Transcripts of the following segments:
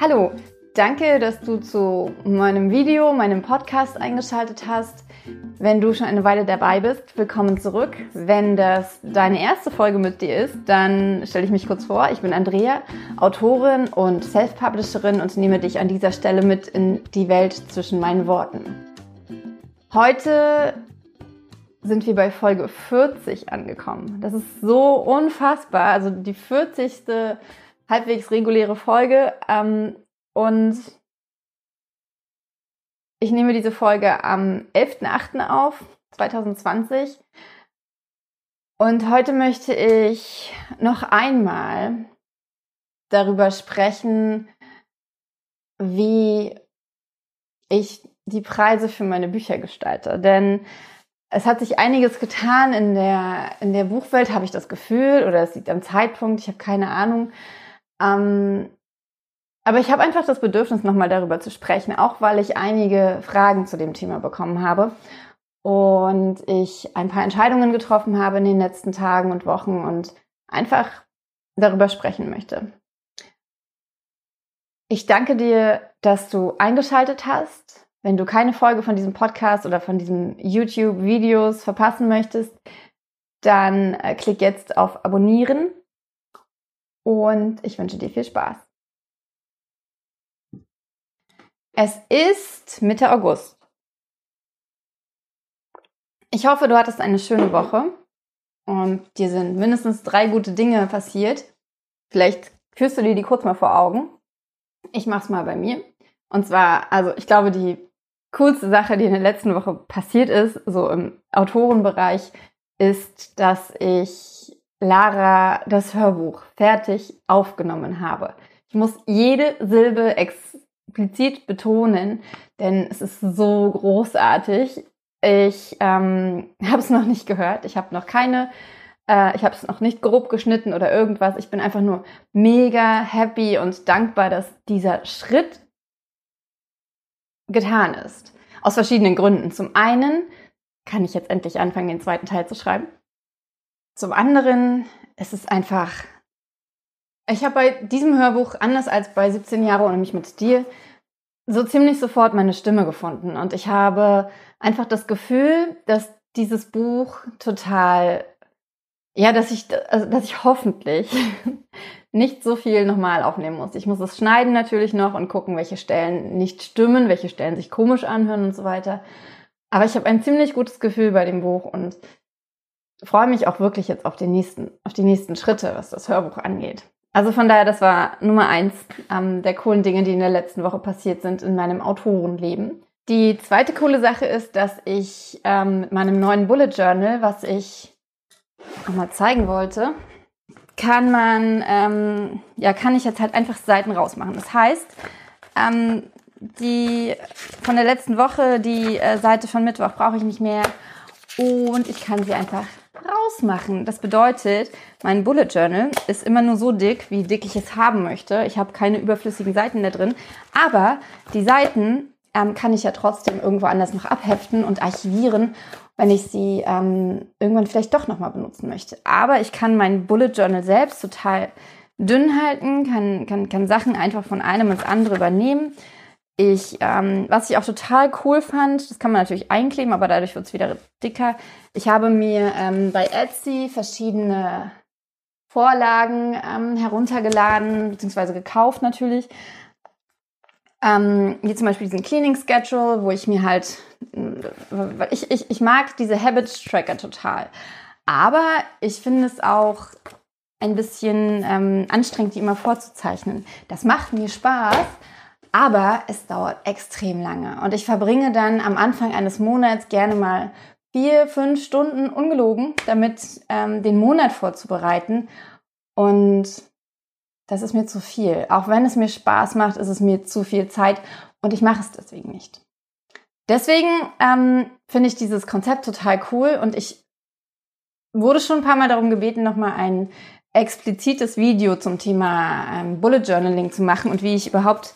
Hallo, danke, dass du zu meinem Video, meinem Podcast eingeschaltet hast. Wenn du schon eine Weile dabei bist, willkommen zurück. Wenn das deine erste Folge mit dir ist, dann stelle ich mich kurz vor. Ich bin Andrea, Autorin und Self-Publisherin und nehme dich an dieser Stelle mit in die Welt zwischen meinen Worten. Heute sind wir bei Folge 40 angekommen. Das ist so unfassbar. Also die 40 halbwegs reguläre Folge. Ähm, und ich nehme diese Folge am 11.08. auf, 2020. Und heute möchte ich noch einmal darüber sprechen, wie ich die Preise für meine Bücher gestalte. Denn es hat sich einiges getan in der, in der Buchwelt, habe ich das Gefühl, oder es liegt am Zeitpunkt, ich habe keine Ahnung. Ähm, aber ich habe einfach das Bedürfnis, nochmal darüber zu sprechen, auch weil ich einige Fragen zu dem Thema bekommen habe und ich ein paar Entscheidungen getroffen habe in den letzten Tagen und Wochen und einfach darüber sprechen möchte. Ich danke dir, dass du eingeschaltet hast. Wenn du keine Folge von diesem Podcast oder von diesen YouTube-Videos verpassen möchtest, dann äh, klick jetzt auf Abonnieren und ich wünsche dir viel Spaß. Es ist Mitte August. Ich hoffe, du hattest eine schöne Woche und dir sind mindestens drei gute Dinge passiert. Vielleicht führst du dir die kurz mal vor Augen. Ich mach's mal bei mir. Und zwar, also ich glaube, die coolste Sache, die in der letzten Woche passiert ist, so im Autorenbereich, ist, dass ich Lara das Hörbuch fertig aufgenommen habe. Ich muss jede Silbe explizit betonen, denn es ist so großartig. Ich ähm, habe es noch nicht gehört. Ich habe noch keine, äh, ich habe es noch nicht grob geschnitten oder irgendwas. Ich bin einfach nur mega happy und dankbar, dass dieser Schritt getan ist. Aus verschiedenen Gründen. Zum einen kann ich jetzt endlich anfangen, den zweiten Teil zu schreiben. Zum anderen ist es einfach, ich habe bei diesem Hörbuch, anders als bei 17 Jahre ohne mich mit dir, so ziemlich sofort meine Stimme gefunden. Und ich habe einfach das Gefühl, dass dieses Buch total, ja, dass ich, also, dass ich hoffentlich nicht so viel nochmal aufnehmen muss. Ich muss es schneiden natürlich noch und gucken, welche Stellen nicht stimmen, welche Stellen sich komisch anhören und so weiter. Aber ich habe ein ziemlich gutes Gefühl bei dem Buch und freue mich auch wirklich jetzt auf, den nächsten, auf die nächsten Schritte, was das Hörbuch angeht. Also von daher, das war Nummer eins ähm, der coolen Dinge, die in der letzten Woche passiert sind in meinem Autorenleben. Die zweite coole Sache ist, dass ich ähm, mit meinem neuen Bullet Journal, was ich nochmal zeigen wollte, kann man, ähm, ja, kann ich jetzt halt einfach Seiten rausmachen. Das heißt, ähm, die von der letzten Woche, die äh, Seite von Mittwoch brauche ich nicht mehr und ich kann sie einfach rausmachen. Das bedeutet, mein Bullet Journal ist immer nur so dick, wie dick ich es haben möchte. Ich habe keine überflüssigen Seiten da drin. Aber die Seiten ähm, kann ich ja trotzdem irgendwo anders noch abheften und archivieren, wenn ich sie ähm, irgendwann vielleicht doch nochmal benutzen möchte. Aber ich kann mein Bullet Journal selbst total dünn halten, kann, kann, kann Sachen einfach von einem ins andere übernehmen. Ich, ähm, was ich auch total cool fand, das kann man natürlich einkleben, aber dadurch wird es wieder dicker. Ich habe mir ähm, bei Etsy verschiedene Vorlagen ähm, heruntergeladen, beziehungsweise gekauft natürlich. Ähm, wie zum Beispiel diesen Cleaning Schedule, wo ich mir halt, äh, ich, ich, ich mag diese Habit Tracker total. Aber ich finde es auch ein bisschen ähm, anstrengend, die immer vorzuzeichnen. Das macht mir Spaß, aber es dauert extrem lange. Und ich verbringe dann am Anfang eines Monats gerne mal vier, fünf Stunden ungelogen, damit ähm, den Monat vorzubereiten. Und das ist mir zu viel. Auch wenn es mir Spaß macht, ist es mir zu viel Zeit und ich mache es deswegen nicht. Deswegen ähm, finde ich dieses Konzept total cool und ich wurde schon ein paar Mal darum gebeten, nochmal ein explizites Video zum Thema ähm, Bullet Journaling zu machen und wie ich überhaupt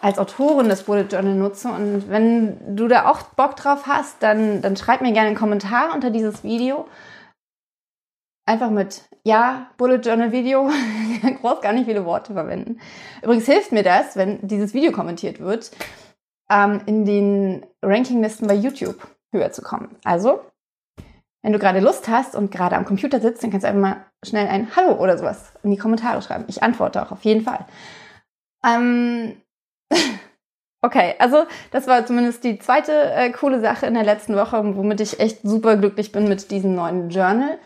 als Autorin das Bullet Journal nutze. Und wenn du da auch Bock drauf hast, dann, dann schreib mir gerne einen Kommentar unter dieses Video. einfach mit ja, Bullet Journal Video, groß gar nicht viele Worte verwenden. Übrigens hilft mir das, wenn dieses Video kommentiert wird, ähm, in den Rankinglisten bei YouTube höher zu kommen. Also, wenn du gerade Lust hast und gerade am Computer sitzt, dann kannst du einfach mal schnell ein Hallo oder sowas in die Kommentare schreiben. Ich antworte auch auf jeden Fall. Ähm, okay, also das war zumindest die zweite äh, coole Sache in der letzten Woche, womit ich echt super glücklich bin mit diesem neuen Journal.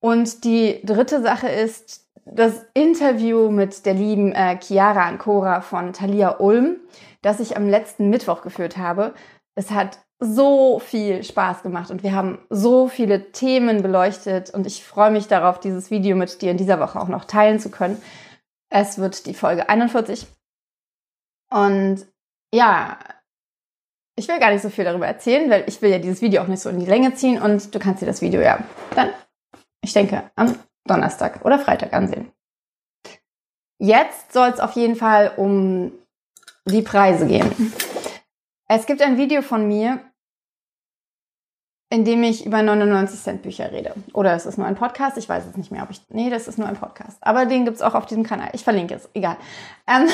Und die dritte Sache ist das Interview mit der lieben äh, Chiara Ancora von Thalia Ulm, das ich am letzten Mittwoch geführt habe. Es hat so viel Spaß gemacht und wir haben so viele Themen beleuchtet und ich freue mich darauf, dieses Video mit dir in dieser Woche auch noch teilen zu können. Es wird die Folge 41. Und ja, ich will gar nicht so viel darüber erzählen, weil ich will ja dieses Video auch nicht so in die Länge ziehen und du kannst dir das Video ja dann ich denke, am Donnerstag oder Freitag ansehen. Jetzt soll es auf jeden Fall um die Preise gehen. Es gibt ein Video von mir, in dem ich über 99 Cent Bücher rede. Oder es ist nur ein Podcast, ich weiß es nicht mehr, ob ich. Nee, das ist nur ein Podcast. Aber den gibt es auch auf diesem Kanal. Ich verlinke es, egal. Ähm,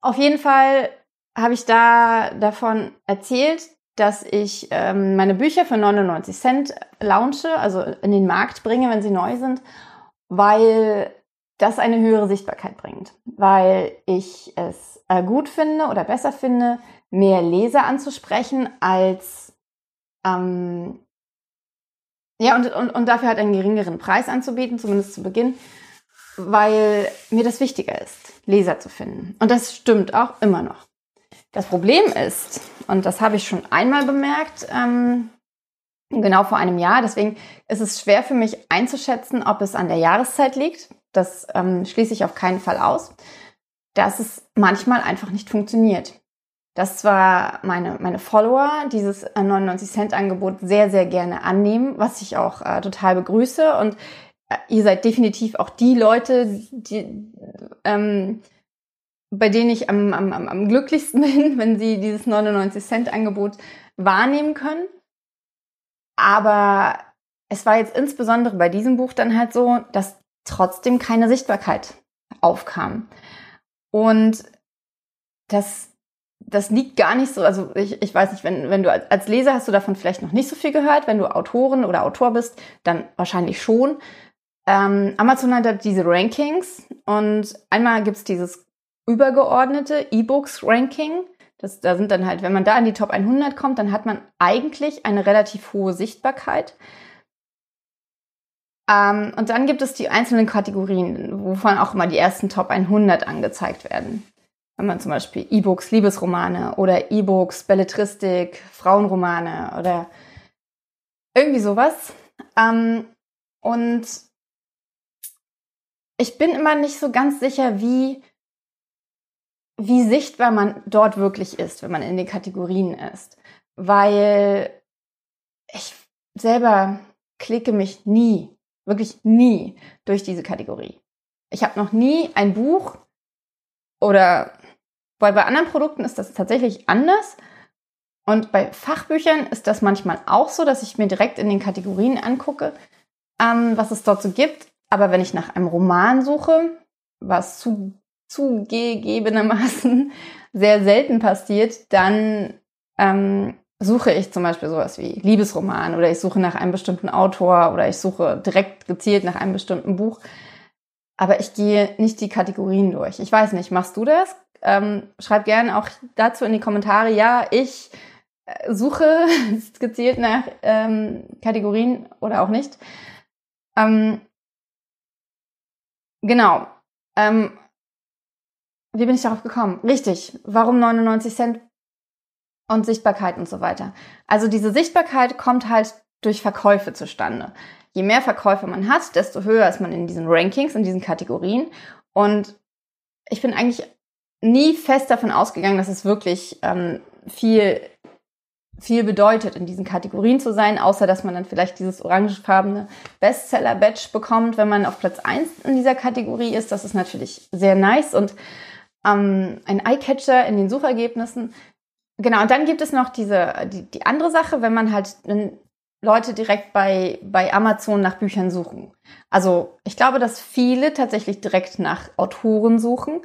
auf jeden Fall habe ich da davon erzählt, dass ich ähm, meine Bücher für 99 Cent launche, also in den Markt bringe, wenn sie neu sind, weil das eine höhere Sichtbarkeit bringt. Weil ich es äh, gut finde oder besser finde, mehr Leser anzusprechen, als ähm, ja, und, und, und dafür halt einen geringeren Preis anzubieten, zumindest zu Beginn, weil mir das wichtiger ist, Leser zu finden. Und das stimmt auch immer noch. Das Problem ist, und das habe ich schon einmal bemerkt, ähm, genau vor einem Jahr, deswegen ist es schwer für mich einzuschätzen, ob es an der Jahreszeit liegt. Das ähm, schließe ich auf keinen Fall aus, dass es manchmal einfach nicht funktioniert. Dass zwar meine, meine Follower dieses 99 äh, Cent Angebot sehr, sehr gerne annehmen, was ich auch äh, total begrüße. Und ihr seid definitiv auch die Leute, die, ähm, bei denen ich am, am, am glücklichsten bin, wenn sie dieses 99 Cent Angebot wahrnehmen können. Aber es war jetzt insbesondere bei diesem Buch dann halt so, dass trotzdem keine Sichtbarkeit aufkam. Und das, das liegt gar nicht so, also ich, ich weiß nicht, wenn, wenn du als Leser hast du davon vielleicht noch nicht so viel gehört, wenn du Autorin oder Autor bist, dann wahrscheinlich schon. Ähm, Amazon hat diese Rankings und einmal gibt's dieses übergeordnete E-Books-Ranking. Das, da sind dann halt, wenn man da in die Top 100 kommt, dann hat man eigentlich eine relativ hohe Sichtbarkeit. Ähm, und dann gibt es die einzelnen Kategorien, wovon auch immer die ersten Top 100 angezeigt werden. Wenn man zum Beispiel E-Books, Liebesromane oder E-Books, Belletristik, Frauenromane oder irgendwie sowas. Ähm, und ich bin immer nicht so ganz sicher, wie wie sichtbar man dort wirklich ist, wenn man in den Kategorien ist. Weil ich selber klicke mich nie, wirklich nie durch diese Kategorie. Ich habe noch nie ein Buch oder weil bei anderen Produkten ist das tatsächlich anders. Und bei Fachbüchern ist das manchmal auch so, dass ich mir direkt in den Kategorien angucke, ähm, was es dort so gibt. Aber wenn ich nach einem Roman suche, was zu zugegebenermaßen sehr selten passiert, dann ähm, suche ich zum Beispiel sowas wie Liebesroman oder ich suche nach einem bestimmten Autor oder ich suche direkt gezielt nach einem bestimmten Buch. Aber ich gehe nicht die Kategorien durch. Ich weiß nicht, machst du das? Ähm, schreib gerne auch dazu in die Kommentare. Ja, ich äh, suche gezielt nach ähm, Kategorien oder auch nicht. Ähm, genau. Ähm, wie bin ich darauf gekommen? Richtig. Warum 99 Cent und Sichtbarkeit und so weiter? Also diese Sichtbarkeit kommt halt durch Verkäufe zustande. Je mehr Verkäufe man hat, desto höher ist man in diesen Rankings, in diesen Kategorien. Und ich bin eigentlich nie fest davon ausgegangen, dass es wirklich ähm, viel viel bedeutet, in diesen Kategorien zu sein, außer dass man dann vielleicht dieses orangefarbene Bestseller-Badge bekommt, wenn man auf Platz 1 in dieser Kategorie ist. Das ist natürlich sehr nice und ähm, ein Eyecatcher in den Suchergebnissen. Genau, und dann gibt es noch diese, die, die andere Sache, wenn man halt Leute direkt bei, bei Amazon nach Büchern suchen. Also ich glaube, dass viele tatsächlich direkt nach Autoren suchen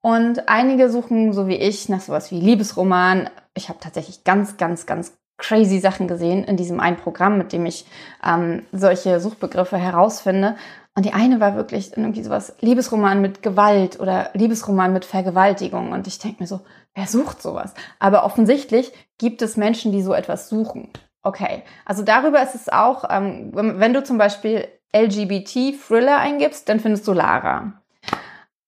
und einige suchen, so wie ich, nach sowas wie Liebesroman. Ich habe tatsächlich ganz, ganz, ganz crazy Sachen gesehen in diesem einen Programm, mit dem ich ähm, solche Suchbegriffe herausfinde. Und die eine war wirklich irgendwie sowas Liebesroman mit Gewalt oder Liebesroman mit Vergewaltigung. Und ich denke mir so, wer sucht sowas? Aber offensichtlich gibt es Menschen, die so etwas suchen. Okay, also darüber ist es auch, ähm, wenn du zum Beispiel LGBT-Thriller eingibst, dann findest du Lara.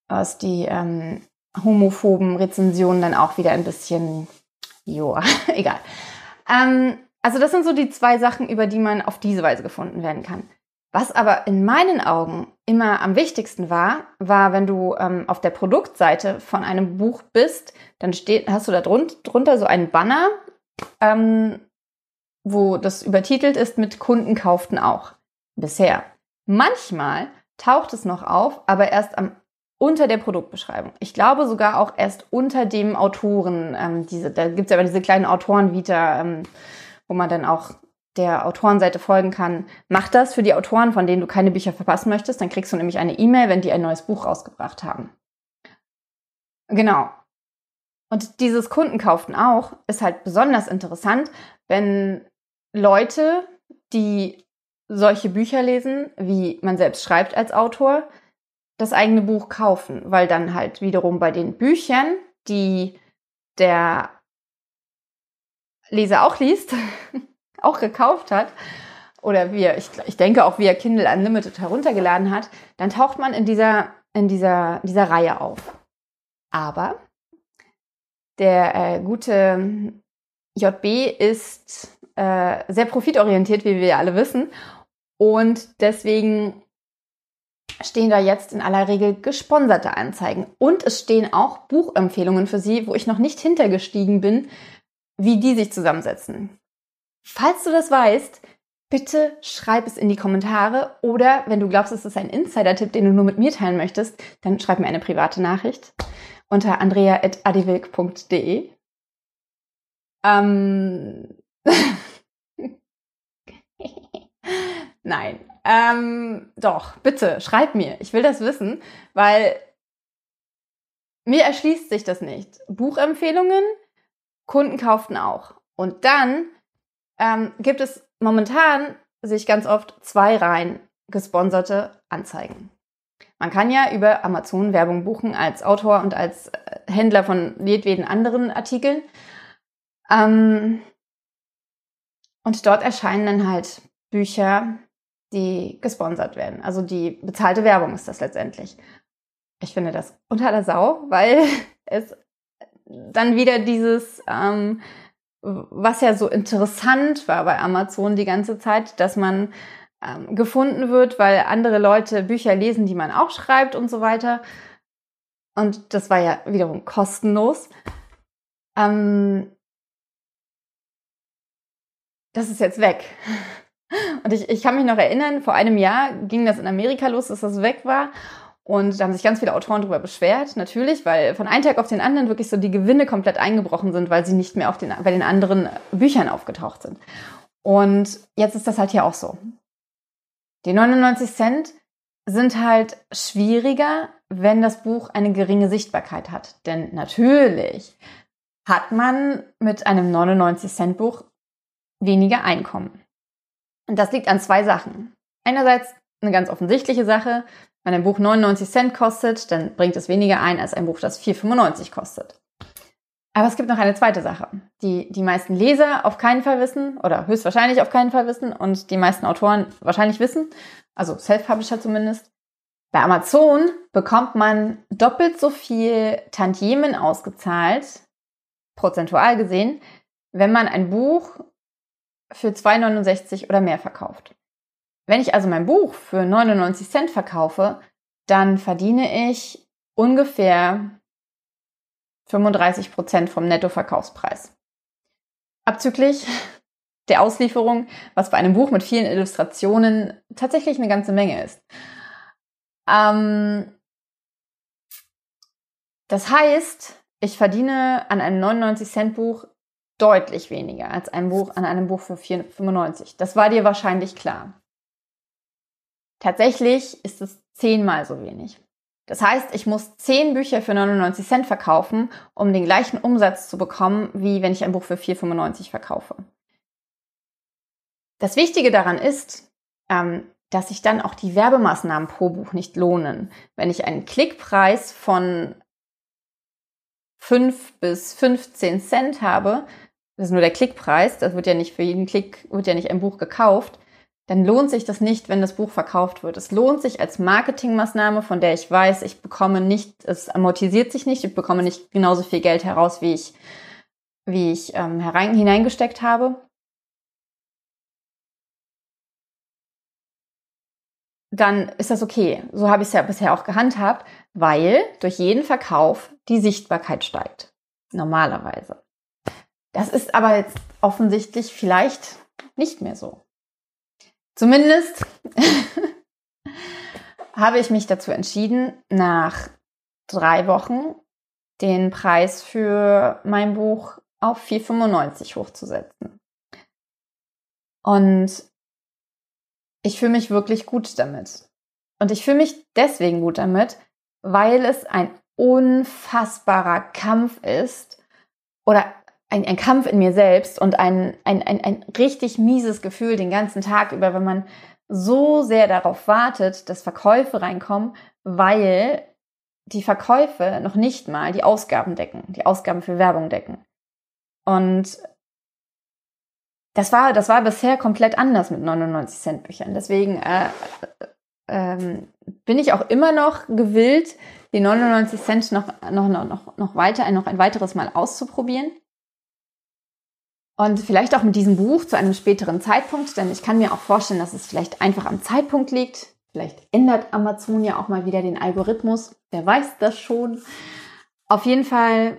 Was die ähm, homophoben Rezensionen dann auch wieder ein bisschen, joa, egal. Ähm, also das sind so die zwei Sachen, über die man auf diese Weise gefunden werden kann. Was aber in meinen Augen immer am wichtigsten war, war, wenn du ähm, auf der Produktseite von einem Buch bist, dann steht, hast du da drunter, so einen Banner, ähm, wo das übertitelt ist mit Kunden kauften auch. Bisher. Manchmal taucht es noch auf, aber erst am, unter der Produktbeschreibung. Ich glaube sogar auch erst unter dem Autoren, ähm, diese, da gibt es ja aber diese kleinen Autorenvita, ähm, wo man dann auch der Autorenseite folgen kann, mach das für die Autoren, von denen du keine Bücher verpassen möchtest. Dann kriegst du nämlich eine E-Mail, wenn die ein neues Buch rausgebracht haben. Genau. Und dieses Kundenkauften auch ist halt besonders interessant, wenn Leute, die solche Bücher lesen, wie man selbst schreibt als Autor, das eigene Buch kaufen, weil dann halt wiederum bei den Büchern, die der Leser auch liest, auch gekauft hat, oder wie er, ich, ich denke auch wie er Kindle Unlimited heruntergeladen hat, dann taucht man in dieser, in dieser, dieser Reihe auf. Aber der äh, gute JB ist äh, sehr profitorientiert, wie wir alle wissen. Und deswegen stehen da jetzt in aller Regel gesponserte Anzeigen. Und es stehen auch Buchempfehlungen für Sie, wo ich noch nicht hintergestiegen bin, wie die sich zusammensetzen. Falls du das weißt, bitte schreib es in die Kommentare oder wenn du glaubst, es ist ein Insider-Tipp, den du nur mit mir teilen möchtest, dann schreib mir eine private Nachricht unter andrea.adiwilk.de. Ähm Nein. Ähm, doch, bitte, schreib mir. Ich will das wissen, weil mir erschließt sich das nicht. Buchempfehlungen, Kunden kauften auch. Und dann ähm, gibt es momentan sich ganz oft zwei Reihen gesponserte Anzeigen. Man kann ja über Amazon Werbung buchen als Autor und als äh, Händler von jedweden anderen Artikeln. Ähm, und dort erscheinen dann halt Bücher, die gesponsert werden. Also die bezahlte Werbung ist das letztendlich. Ich finde das unter der Sau, weil es dann wieder dieses ähm, was ja so interessant war bei Amazon die ganze Zeit, dass man ähm, gefunden wird, weil andere Leute Bücher lesen, die man auch schreibt und so weiter. Und das war ja wiederum kostenlos. Ähm, das ist jetzt weg. Und ich, ich kann mich noch erinnern, vor einem Jahr ging das in Amerika los, dass das weg war. Und da haben sich ganz viele Autoren darüber beschwert, natürlich, weil von einem Tag auf den anderen wirklich so die Gewinne komplett eingebrochen sind, weil sie nicht mehr auf den, bei den anderen Büchern aufgetaucht sind. Und jetzt ist das halt hier auch so. Die 99 Cent sind halt schwieriger, wenn das Buch eine geringe Sichtbarkeit hat. Denn natürlich hat man mit einem 99 Cent Buch weniger Einkommen. Und das liegt an zwei Sachen. Einerseits eine ganz offensichtliche Sache, wenn ein Buch 99 Cent kostet, dann bringt es weniger ein als ein Buch, das 4,95 kostet. Aber es gibt noch eine zweite Sache, die die meisten Leser auf keinen Fall wissen oder höchstwahrscheinlich auf keinen Fall wissen und die meisten Autoren wahrscheinlich wissen, also Self-Publisher zumindest. Bei Amazon bekommt man doppelt so viel Tantiemen ausgezahlt, prozentual gesehen, wenn man ein Buch für 2,69 oder mehr verkauft. Wenn ich also mein Buch für 99 Cent verkaufe, dann verdiene ich ungefähr 35 Prozent vom Nettoverkaufspreis. Abzüglich der Auslieferung, was bei einem Buch mit vielen Illustrationen tatsächlich eine ganze Menge ist. Ähm, das heißt, ich verdiene an einem 99 Cent Buch deutlich weniger als ein Buch an einem Buch für 4,95. Das war dir wahrscheinlich klar. Tatsächlich ist es zehnmal so wenig. Das heißt, ich muss zehn Bücher für 99 Cent verkaufen, um den gleichen Umsatz zu bekommen, wie wenn ich ein Buch für 4,95 verkaufe. Das Wichtige daran ist, ähm, dass sich dann auch die Werbemaßnahmen pro Buch nicht lohnen. Wenn ich einen Klickpreis von 5 bis 15 Cent habe, das ist nur der Klickpreis, das wird ja nicht für jeden Klick, wird ja nicht ein Buch gekauft, dann lohnt sich das nicht, wenn das Buch verkauft wird. Es lohnt sich als Marketingmaßnahme, von der ich weiß, ich bekomme nicht, es amortisiert sich nicht, ich bekomme nicht genauso viel Geld heraus, wie ich, wie ich ähm, herein, hineingesteckt habe. Dann ist das okay. So habe ich es ja bisher auch gehandhabt, weil durch jeden Verkauf die Sichtbarkeit steigt. Normalerweise. Das ist aber jetzt offensichtlich vielleicht nicht mehr so. Zumindest habe ich mich dazu entschieden, nach drei Wochen den Preis für mein Buch auf 4,95 hochzusetzen. Und ich fühle mich wirklich gut damit. Und ich fühle mich deswegen gut damit, weil es ein unfassbarer Kampf ist oder ein, ein Kampf in mir selbst und ein, ein, ein, ein richtig mieses Gefühl den ganzen Tag über, wenn man so sehr darauf wartet, dass Verkäufe reinkommen, weil die Verkäufe noch nicht mal die Ausgaben decken, die Ausgaben für Werbung decken. Und das war, das war bisher komplett anders mit 99 Cent Büchern. Deswegen äh, äh, bin ich auch immer noch gewillt, die 99 Cent noch, noch, noch, noch weiter, noch ein weiteres Mal auszuprobieren. Und vielleicht auch mit diesem Buch zu einem späteren Zeitpunkt, denn ich kann mir auch vorstellen, dass es vielleicht einfach am Zeitpunkt liegt. Vielleicht ändert Amazon ja auch mal wieder den Algorithmus. Wer weiß das schon. Auf jeden Fall,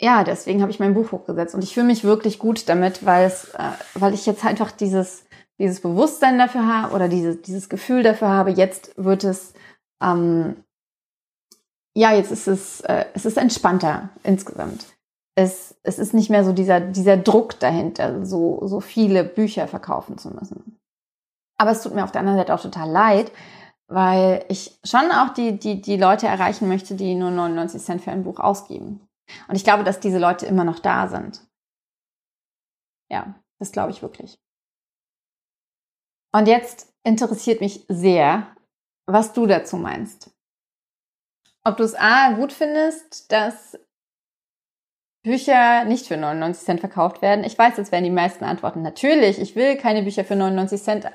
ja, deswegen habe ich mein Buch hochgesetzt. Und ich fühle mich wirklich gut damit, weil es, äh, weil ich jetzt einfach dieses, dieses Bewusstsein dafür habe oder dieses, dieses Gefühl dafür habe, jetzt wird es, ähm, ja, jetzt ist es, äh, es ist entspannter insgesamt es, es ist nicht mehr so dieser, dieser Druck dahinter, so, so viele Bücher verkaufen zu müssen. Aber es tut mir auf der anderen Seite auch total leid, weil ich schon auch die, die, die Leute erreichen möchte, die nur 99 Cent für ein Buch ausgeben. Und ich glaube, dass diese Leute immer noch da sind. Ja, das glaube ich wirklich. Und jetzt interessiert mich sehr, was du dazu meinst. Ob du es A gut findest, dass Bücher nicht für 99 Cent verkauft werden? Ich weiß, jetzt werden die meisten antworten, natürlich, ich will keine Bücher für 99 Cent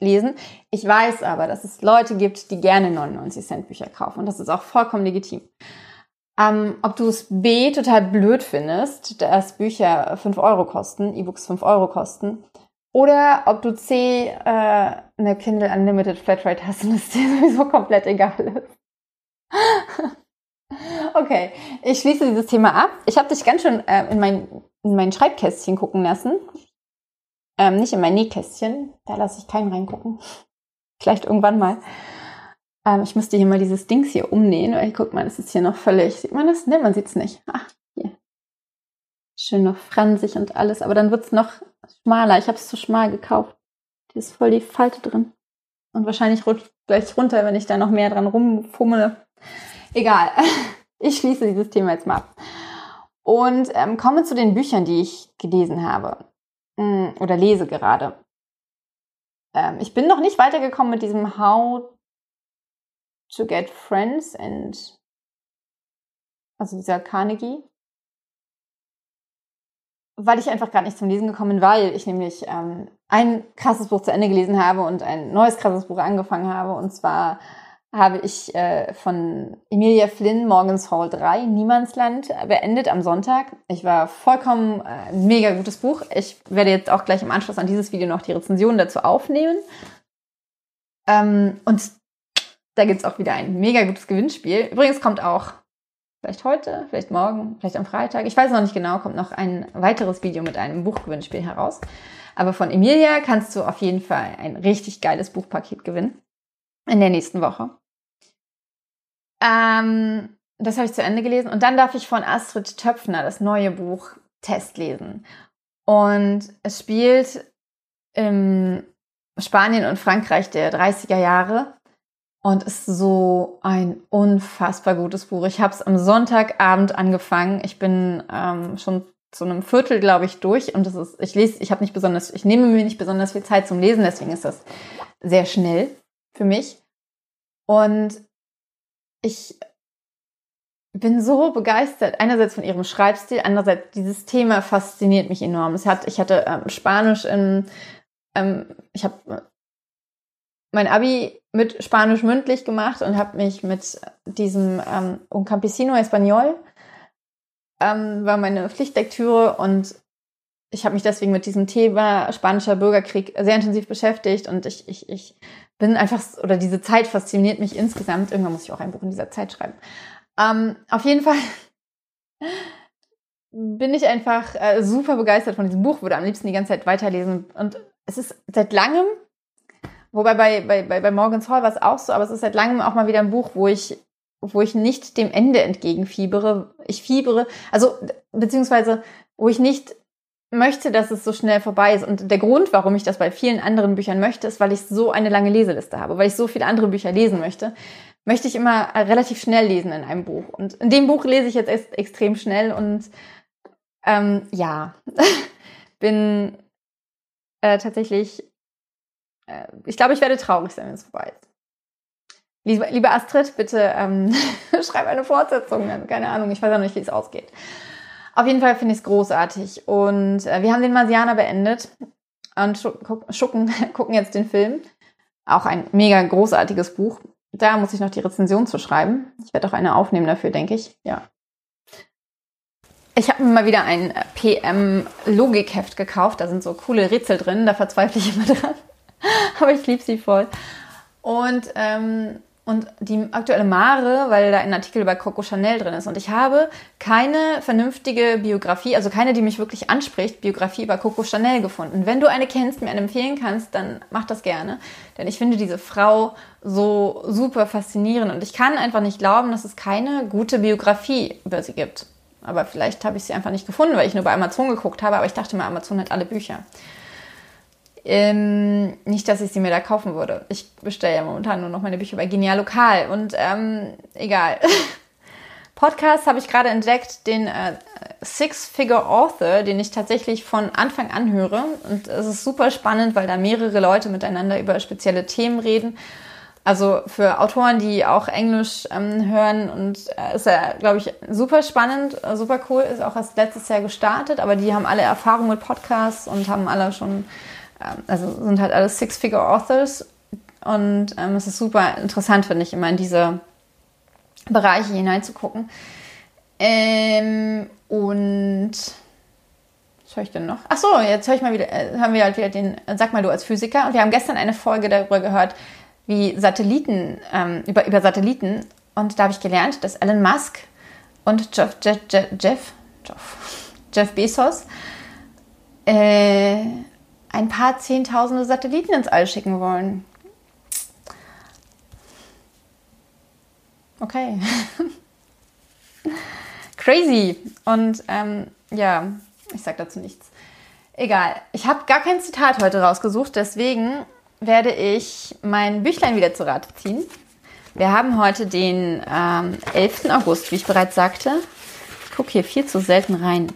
lesen. Ich weiß aber, dass es Leute gibt, die gerne 99 Cent Bücher kaufen und das ist auch vollkommen legitim. Ähm, ob du es B total blöd findest, dass Bücher 5 Euro kosten, E-Books 5 Euro kosten, oder ob du C äh, eine Kindle Unlimited Flatrate hast und es dir sowieso komplett egal ist. Okay, ich schließe dieses Thema ab. Ich habe dich ganz schön äh, in, mein, in mein Schreibkästchen gucken lassen. Ähm, nicht in mein Nähkästchen. Da lasse ich keinen reingucken. Vielleicht irgendwann mal. Ähm, ich müsste hier mal dieses Dings hier umnähen. Weil, guck mal, das ist hier noch völlig. Sieht man das? Ne, man sieht es nicht. Ach, hier. Schön noch fransig und alles. Aber dann wird es noch schmaler. Ich habe es zu schmal gekauft. Hier ist voll die Falte drin. Und wahrscheinlich rutscht gleich runter, wenn ich da noch mehr dran rumfummele. Egal. Ich schließe dieses Thema jetzt mal ab. Und ähm, komme zu den Büchern, die ich gelesen habe. Mm, oder lese gerade. Ähm, ich bin noch nicht weitergekommen mit diesem How to Get Friends and also dieser Carnegie. Weil ich einfach gerade nicht zum Lesen gekommen bin, weil ich nämlich ähm, ein krasses Buch zu Ende gelesen habe und ein neues krasses Buch angefangen habe. Und zwar habe ich äh, von Emilia Flynn Morgens Hall 3, Niemandsland, beendet am Sonntag. Ich war vollkommen äh, mega gutes Buch. Ich werde jetzt auch gleich im Anschluss an dieses Video noch die Rezension dazu aufnehmen. Ähm, und da gibt's auch wieder ein mega gutes Gewinnspiel. Übrigens kommt auch vielleicht heute, vielleicht morgen, vielleicht am Freitag, ich weiß noch nicht genau, kommt noch ein weiteres Video mit einem Buchgewinnspiel heraus. Aber von Emilia kannst du auf jeden Fall ein richtig geiles Buchpaket gewinnen in der nächsten Woche. Ähm, das habe ich zu Ende gelesen. Und dann darf ich von Astrid Töpfner das neue Buch Test lesen. Und es spielt im Spanien und Frankreich der 30er Jahre und ist so ein unfassbar gutes Buch. Ich habe es am Sonntagabend angefangen. Ich bin ähm, schon zu einem Viertel, glaube ich, durch und das ist, ich lese, ich habe nicht besonders, ich nehme mir nicht besonders viel Zeit zum Lesen, deswegen ist das sehr schnell für mich. Und ich bin so begeistert. Einerseits von ihrem Schreibstil, andererseits dieses Thema fasziniert mich enorm. Es hat, ich hatte ähm, Spanisch in, ähm, ich habe mein Abi mit Spanisch mündlich gemacht und habe mich mit diesem ähm, Un Campesino Español ähm, war meine Pflichtlektüre und ich habe mich deswegen mit diesem Thema spanischer Bürgerkrieg sehr intensiv beschäftigt und ich, ich, ich bin einfach, oder diese Zeit fasziniert mich insgesamt. Irgendwann muss ich auch ein Buch in dieser Zeit schreiben. Ähm, auf jeden Fall bin ich einfach äh, super begeistert von diesem Buch, würde am liebsten die ganze Zeit weiterlesen. Und es ist seit langem, wobei bei, bei, bei, bei Morgan's Hall war es auch so, aber es ist seit langem auch mal wieder ein Buch, wo ich, wo ich nicht dem Ende entgegenfiebere. Ich fiebere, also beziehungsweise wo ich nicht möchte, dass es so schnell vorbei ist. Und der Grund, warum ich das bei vielen anderen Büchern möchte, ist, weil ich so eine lange Leseliste habe, weil ich so viele andere Bücher lesen möchte, möchte ich immer relativ schnell lesen in einem Buch. Und in dem Buch lese ich jetzt ex extrem schnell und ähm, ja, bin äh, tatsächlich, äh, ich glaube, ich werde traurig sein, wenn es vorbei ist. Liebe, liebe Astrid, bitte ähm, schreib eine Fortsetzung. Keine Ahnung, ich weiß auch nicht, wie es ausgeht. Auf jeden Fall finde ich es großartig. Und äh, wir haben den Marsianer beendet und schucken, gucken jetzt den Film. Auch ein mega großartiges Buch. Da muss ich noch die Rezension zu schreiben. Ich werde auch eine aufnehmen dafür, denke ich. Ja. Ich habe mir mal wieder ein PM-Logikheft gekauft. Da sind so coole Rätsel drin. Da verzweifle ich immer dran. Aber ich liebe sie voll. Und ähm, und die aktuelle Mare, weil da ein Artikel über Coco Chanel drin ist. Und ich habe keine vernünftige Biografie, also keine, die mich wirklich anspricht, Biografie über Coco Chanel gefunden. Wenn du eine kennst, mir eine empfehlen kannst, dann mach das gerne. Denn ich finde diese Frau so super faszinierend und ich kann einfach nicht glauben, dass es keine gute Biografie über sie gibt. Aber vielleicht habe ich sie einfach nicht gefunden, weil ich nur bei Amazon geguckt habe, aber ich dachte mal, Amazon hat alle Bücher. Ähm, nicht, dass ich sie mir da kaufen würde. Ich bestelle ja momentan nur noch meine Bücher bei Genial Lokal und ähm, egal. Podcast habe ich gerade entdeckt, den äh, Six-Figure Author, den ich tatsächlich von Anfang an höre. Und es ist super spannend, weil da mehrere Leute miteinander über spezielle Themen reden. Also für Autoren, die auch Englisch ähm, hören und äh, ist ja, glaube ich, super spannend, äh, super cool, ist auch erst letztes Jahr gestartet, aber die haben alle Erfahrung mit Podcasts und haben alle schon also sind halt alles Six-Figure-Authors und ähm, es ist super interessant, finde ich, immer in diese Bereiche hineinzugucken. Ähm, und was höre ich denn noch? Ach so, jetzt höre ich mal wieder, äh, haben wir halt wieder den, Sag mal du als Physiker. Und wir haben gestern eine Folge darüber gehört, wie Satelliten, ähm, über, über Satelliten. Und da habe ich gelernt, dass Elon Musk und Jeff, Jeff, Jeff, Jeff, Jeff Bezos äh, ein paar Zehntausende Satelliten ins All schicken wollen. Okay. Crazy. Und ähm, ja, ich sag dazu nichts. Egal. Ich habe gar kein Zitat heute rausgesucht, deswegen werde ich mein Büchlein wieder zu Rate ziehen. Wir haben heute den ähm, 11. August, wie ich bereits sagte. Ich gucke hier viel zu selten rein.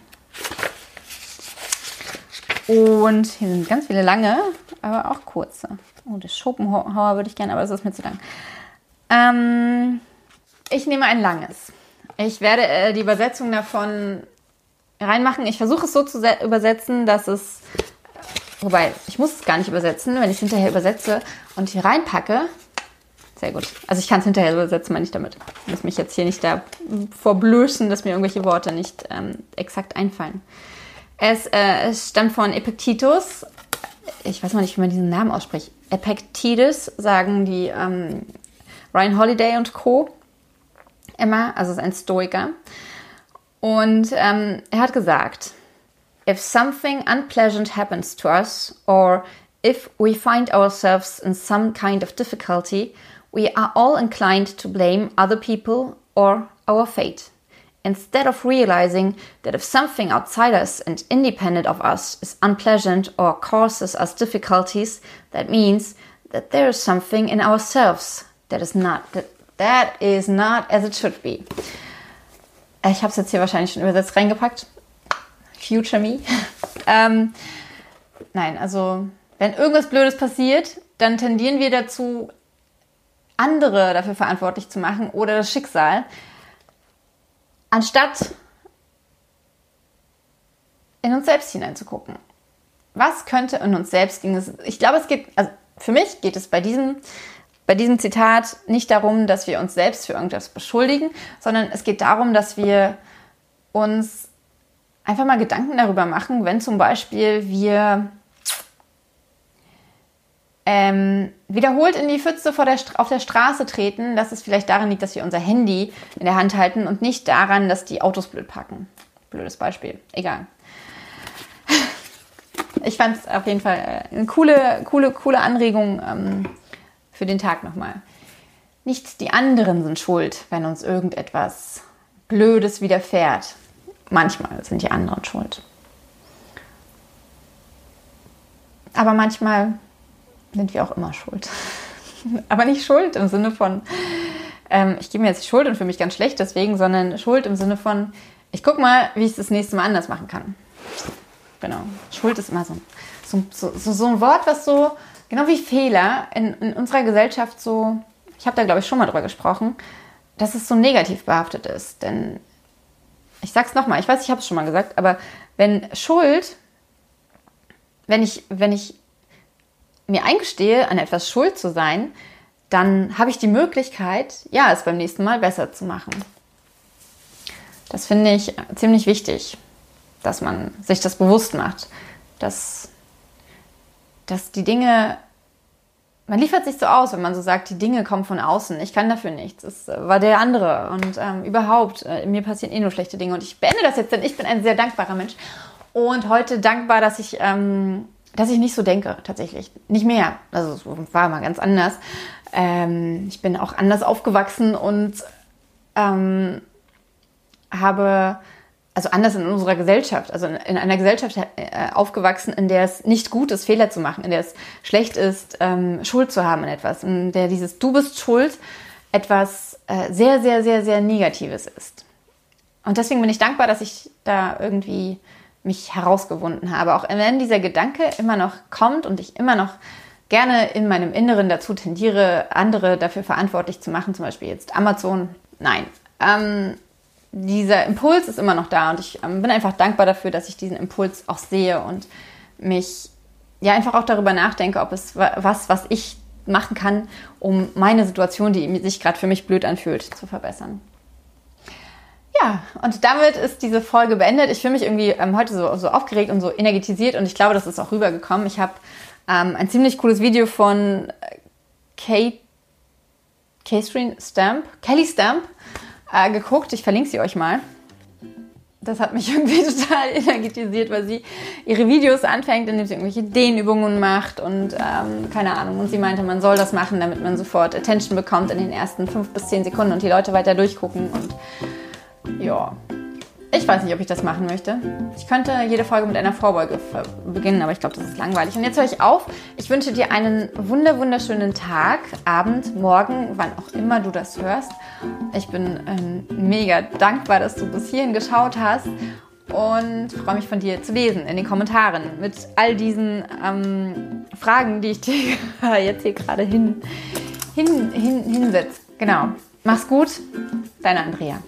Und hier sind ganz viele lange, aber auch kurze. Oh, das Schopenhauer würde ich gerne, aber das ist mir zu lang. Ähm, ich nehme ein langes. Ich werde äh, die Übersetzung davon reinmachen. Ich versuche es so zu übersetzen, dass es. Wobei, ich muss es gar nicht übersetzen, wenn ich es hinterher übersetze und hier reinpacke. Sehr gut. Also ich kann es hinterher übersetzen, meine ich damit. Ich muss mich jetzt hier nicht da vorblößen, dass mir irgendwelche Worte nicht ähm, exakt einfallen. Es, äh, es stammt von Epictetus. Ich weiß mal nicht, wie man diesen Namen ausspricht. Epictetus sagen die ähm, Ryan Holiday und Co. immer, also ist ein Stoiker. Und ähm, er hat gesagt, if something unpleasant happens to us or if we find ourselves in some kind of difficulty, we are all inclined to blame other people or our fate. Instead of realizing that if something outside us and independent of us is unpleasant or causes us difficulties, that means that there is something in ourselves that is not that, that is not as it should be. Ich habe es jetzt hier wahrscheinlich schon übersetzt reingepackt. Future me. ähm, nein, also wenn irgendwas Blödes passiert, dann tendieren wir dazu, andere dafür verantwortlich zu machen oder das Schicksal, anstatt in uns selbst hineinzugucken. Was könnte in uns selbst liegen? Ich glaube, es geht, also für mich geht es bei diesem, bei diesem Zitat nicht darum, dass wir uns selbst für irgendwas beschuldigen, sondern es geht darum, dass wir uns einfach mal Gedanken darüber machen, wenn zum Beispiel wir ähm, wiederholt in die Pfütze der auf der Straße treten, dass es vielleicht daran liegt, dass wir unser Handy in der Hand halten und nicht daran, dass die Autos blöd parken. Blödes Beispiel. Egal. Ich fand es auf jeden Fall äh, eine coole, coole, coole Anregung ähm, für den Tag nochmal. Nicht die anderen sind schuld, wenn uns irgendetwas Blödes widerfährt. Manchmal sind die anderen schuld. Aber manchmal sind wir auch immer schuld. Aber nicht schuld im Sinne von, ähm, ich gebe mir jetzt die Schuld und fühle mich ganz schlecht deswegen, sondern Schuld im Sinne von, ich gucke mal, wie ich es das nächste Mal anders machen kann. Genau. Schuld ist immer so, so, so, so ein Wort, was so, genau wie Fehler in, in unserer Gesellschaft so, ich habe da glaube ich schon mal drüber gesprochen, dass es so negativ behaftet ist. Denn ich sag's nochmal, ich weiß, ich habe es schon mal gesagt, aber wenn Schuld, wenn ich, wenn ich mir eingestehe, an etwas schuld zu sein, dann habe ich die Möglichkeit, ja, es beim nächsten Mal besser zu machen. Das finde ich ziemlich wichtig, dass man sich das bewusst macht, dass, dass die Dinge, man liefert sich so aus, wenn man so sagt, die Dinge kommen von außen, ich kann dafür nichts, es war der andere. Und ähm, überhaupt, äh, mir passieren eh nur schlechte Dinge. Und ich beende das jetzt, denn ich bin ein sehr dankbarer Mensch. Und heute dankbar, dass ich ähm, dass ich nicht so denke, tatsächlich. Nicht mehr. Also es war mal ganz anders. Ähm, ich bin auch anders aufgewachsen und ähm, habe, also anders in unserer Gesellschaft, also in einer Gesellschaft äh, aufgewachsen, in der es nicht gut ist, Fehler zu machen, in der es schlecht ist, ähm, Schuld zu haben in etwas, in der dieses Du bist schuld etwas äh, sehr, sehr, sehr, sehr Negatives ist. Und deswegen bin ich dankbar, dass ich da irgendwie mich herausgewunden habe. Auch wenn dieser Gedanke immer noch kommt und ich immer noch gerne in meinem Inneren dazu tendiere, andere dafür verantwortlich zu machen, zum Beispiel jetzt Amazon. Nein, ähm, dieser Impuls ist immer noch da und ich ähm, bin einfach dankbar dafür, dass ich diesen Impuls auch sehe und mich ja einfach auch darüber nachdenke, ob es was, was ich machen kann, um meine Situation, die sich gerade für mich blöd anfühlt, zu verbessern. Ja, und damit ist diese Folge beendet. Ich fühle mich irgendwie ähm, heute so, so aufgeregt und so energetisiert und ich glaube, das ist auch rübergekommen. Ich habe ähm, ein ziemlich cooles Video von äh, Kate, Catherine Stamp, Kelly Stamp äh, geguckt. Ich verlinke sie euch mal. Das hat mich irgendwie total energetisiert, weil sie ihre Videos anfängt, indem sie irgendwelche Dehnübungen macht und ähm, keine Ahnung. Und sie meinte, man soll das machen, damit man sofort Attention bekommt in den ersten fünf bis zehn Sekunden und die Leute weiter durchgucken und ja. Ich weiß nicht, ob ich das machen möchte. Ich könnte jede Folge mit einer Vorbeuge beginnen, aber ich glaube, das ist langweilig. Und jetzt höre ich auf. Ich wünsche dir einen wunder wunderschönen Tag, Abend, Morgen, wann auch immer du das hörst. Ich bin ähm, mega dankbar, dass du bis hierhin geschaut hast und freue mich von dir zu lesen in den Kommentaren mit all diesen ähm, Fragen, die ich dir jetzt hier gerade hin, hin, hin, hinsetze. Genau. Mach's gut, deine Andrea.